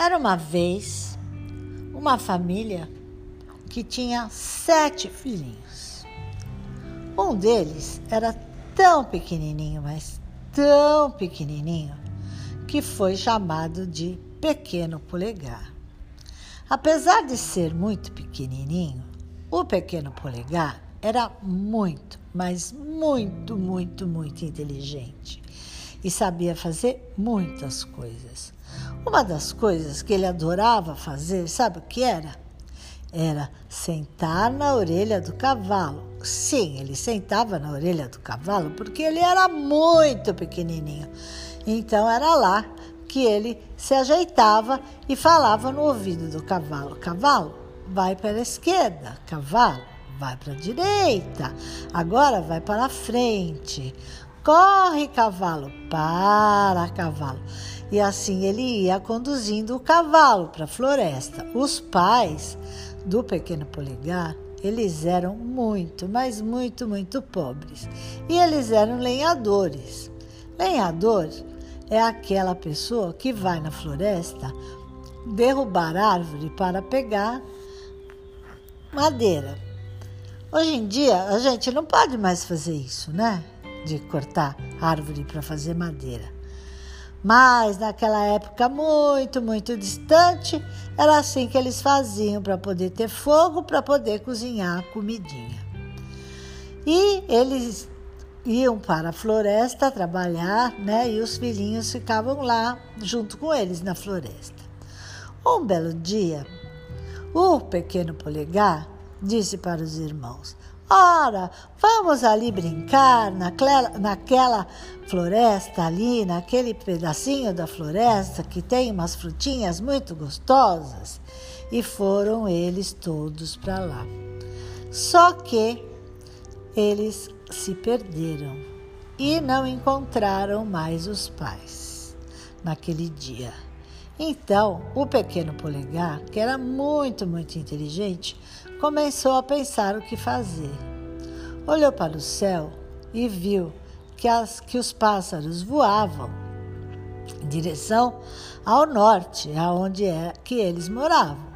Era uma vez uma família que tinha sete filhinhos. Um deles era tão pequenininho, mas tão pequenininho, que foi chamado de Pequeno Polegar. Apesar de ser muito pequenininho, o Pequeno Polegar era muito, mas muito, muito, muito inteligente e sabia fazer muitas coisas. Uma das coisas que ele adorava fazer, sabe o que era? Era sentar na orelha do cavalo. Sim, ele sentava na orelha do cavalo porque ele era muito pequenininho. Então era lá que ele se ajeitava e falava no ouvido do cavalo: Cavalo, vai para a esquerda, cavalo, vai para a direita, agora vai para a frente. Corre, cavalo, para, cavalo. E assim ele ia conduzindo o cavalo para a floresta. Os pais do pequeno Poligar, eles eram muito, mas muito, muito pobres. E eles eram lenhadores. Lenhador é aquela pessoa que vai na floresta derrubar árvore para pegar madeira. Hoje em dia a gente não pode mais fazer isso, né? de cortar árvore para fazer madeira. Mas naquela época muito, muito distante, era assim que eles faziam para poder ter fogo, para poder cozinhar a comidinha. E eles iam para a floresta trabalhar, né? E os filhinhos ficavam lá junto com eles na floresta. Um belo dia, o pequeno polegar disse para os irmãos: Ora, vamos ali brincar naquela, naquela floresta ali, naquele pedacinho da floresta que tem umas frutinhas muito gostosas. E foram eles todos para lá. Só que eles se perderam e não encontraram mais os pais naquele dia. Então, o pequeno polegar, que era muito, muito inteligente, começou a pensar o que fazer. Olhou para o céu e viu que, as, que os pássaros voavam em direção ao norte, aonde é que eles moravam.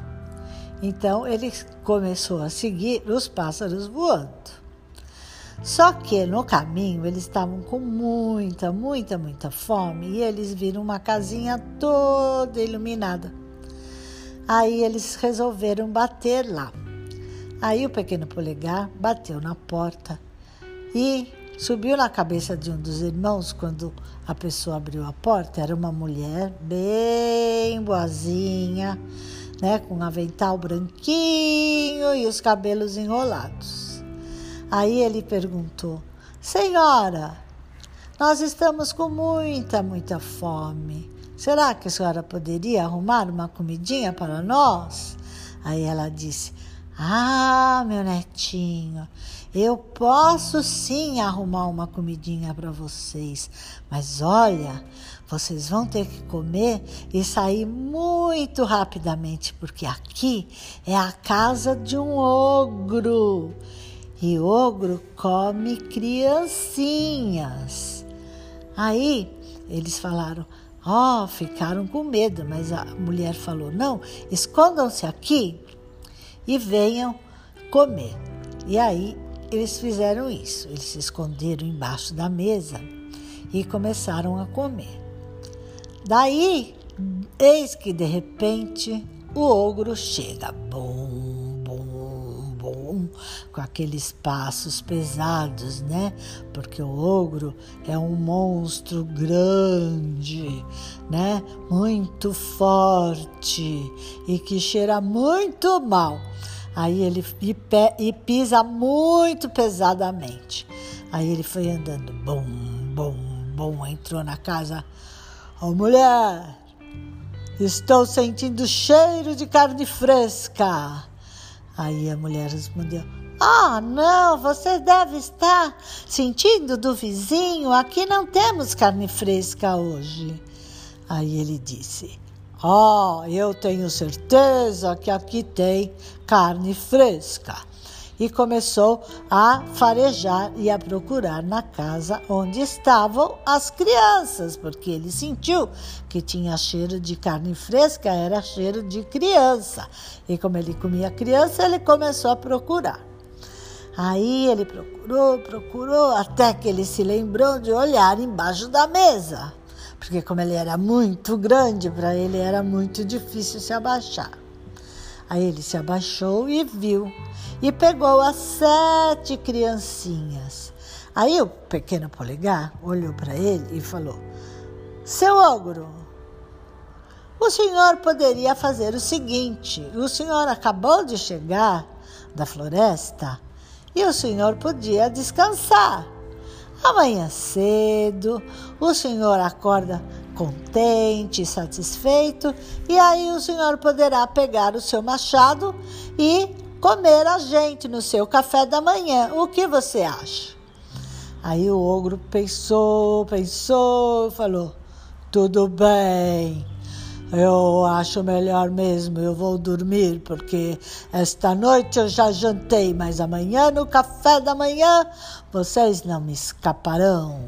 Então ele começou a seguir os pássaros voando. Só que no caminho eles estavam com muita, muita, muita fome e eles viram uma casinha toda iluminada. Aí eles resolveram bater lá. Aí o pequeno polegar bateu na porta e subiu na cabeça de um dos irmãos quando a pessoa abriu a porta. Era uma mulher bem boazinha, né, com um avental branquinho e os cabelos enrolados. Aí ele perguntou: Senhora, nós estamos com muita, muita fome. Será que a senhora poderia arrumar uma comidinha para nós? Aí ela disse: ah, meu netinho, eu posso sim arrumar uma comidinha para vocês, mas olha, vocês vão ter que comer e sair muito rapidamente, porque aqui é a casa de um ogro. E ogro come criancinhas. Aí eles falaram: Ó, oh, ficaram com medo, mas a mulher falou: Não, escondam-se aqui e venham comer. E aí eles fizeram isso. Eles se esconderam embaixo da mesa e começaram a comer. Daí, eis que de repente o ogro chega. Bum, com aqueles passos pesados, né? Porque o ogro é um monstro grande, né? Muito forte e que cheira muito mal. Aí ele e, pisa muito pesadamente. Aí ele foi andando, bom, bom, bom, entrou na casa. Ô oh, mulher, estou sentindo cheiro de carne fresca. Aí a mulher respondeu: Ah, não, você deve estar sentindo do vizinho. Aqui não temos carne fresca hoje. Aí ele disse: Oh, eu tenho certeza que aqui tem carne fresca. E começou a farejar e a procurar na casa onde estavam as crianças, porque ele sentiu que tinha cheiro de carne fresca, era cheiro de criança. E como ele comia criança, ele começou a procurar. Aí ele procurou, procurou, até que ele se lembrou de olhar embaixo da mesa, porque como ele era muito grande, para ele era muito difícil se abaixar. Aí ele se abaixou e viu, e pegou as sete criancinhas. Aí o pequeno polegar olhou para ele e falou: Seu ogro, o senhor poderia fazer o seguinte: o senhor acabou de chegar da floresta e o senhor podia descansar. Amanhã cedo, o senhor acorda contente satisfeito, e aí o senhor poderá pegar o seu machado e comer a gente no seu café da manhã. O que você acha? Aí o ogro pensou, pensou, falou: tudo bem. Eu acho melhor mesmo, eu vou dormir, porque esta noite eu já jantei, mas amanhã, no café da manhã, vocês não me escaparão.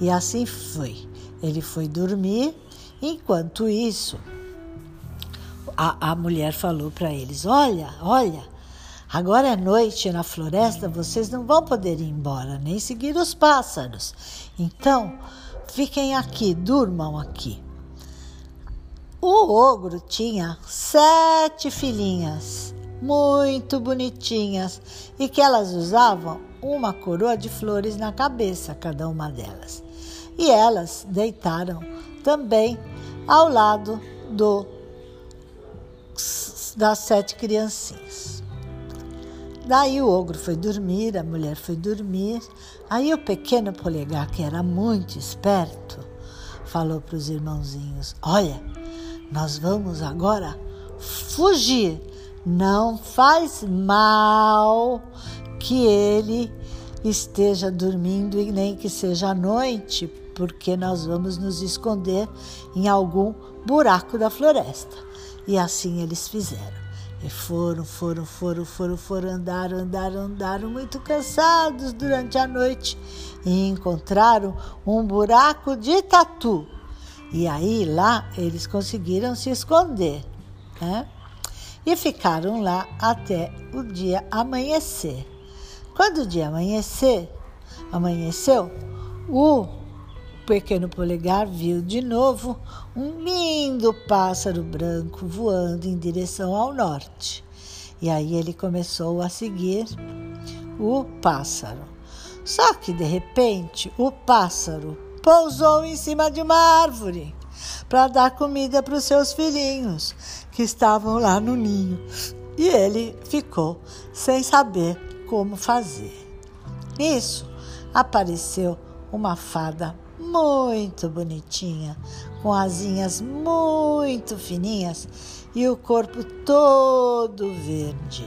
E assim foi. Ele foi dormir, enquanto isso, a, a mulher falou para eles: Olha, olha, agora é noite na floresta, vocês não vão poder ir embora, nem seguir os pássaros. Então, fiquem aqui, durmam aqui. O ogro tinha sete filhinhas, muito bonitinhas, e que elas usavam uma coroa de flores na cabeça, cada uma delas. E elas deitaram também ao lado do, das sete criancinhas. Daí o ogro foi dormir, a mulher foi dormir. Aí o pequeno polegar, que era muito esperto, falou para os irmãozinhos: Olha, nós vamos agora fugir. Não faz mal que ele esteja dormindo e nem que seja à noite, porque nós vamos nos esconder em algum buraco da floresta. E assim eles fizeram. E foram, foram, foram, foram, foram, andaram, andaram, andaram, muito cansados durante a noite e encontraram um buraco de tatu e aí lá eles conseguiram se esconder, né? E ficaram lá até o dia amanhecer. Quando o dia amanhecer, amanheceu, o pequeno polegar viu de novo um lindo pássaro branco voando em direção ao norte. E aí ele começou a seguir o pássaro. Só que de repente o pássaro pousou em cima de uma árvore para dar comida para os seus filhinhos que estavam lá no ninho. E ele ficou sem saber como fazer. Nisso apareceu uma fada muito bonitinha, com asinhas muito fininhas e o corpo todo verde,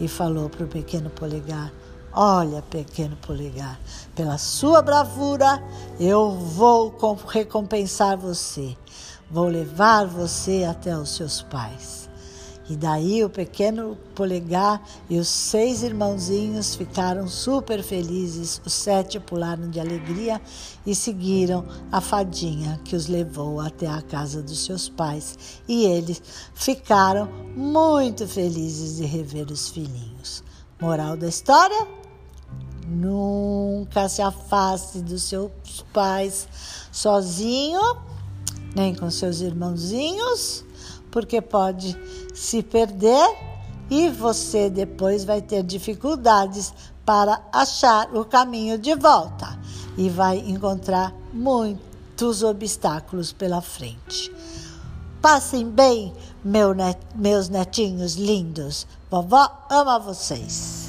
e falou para o pequeno polegar: Olha, pequeno polegar, pela sua bravura eu vou recompensar você. Vou levar você até os seus pais. E daí o pequeno polegar e os seis irmãozinhos ficaram super felizes. Os sete pularam de alegria e seguiram a fadinha que os levou até a casa dos seus pais. E eles ficaram muito felizes de rever os filhinhos. Moral da história? Nunca se afaste dos seus pais sozinho, nem com seus irmãozinhos, porque pode se perder e você depois vai ter dificuldades para achar o caminho de volta e vai encontrar muitos obstáculos pela frente. Passem bem, meu net, meus netinhos lindos. Vovó ama vocês.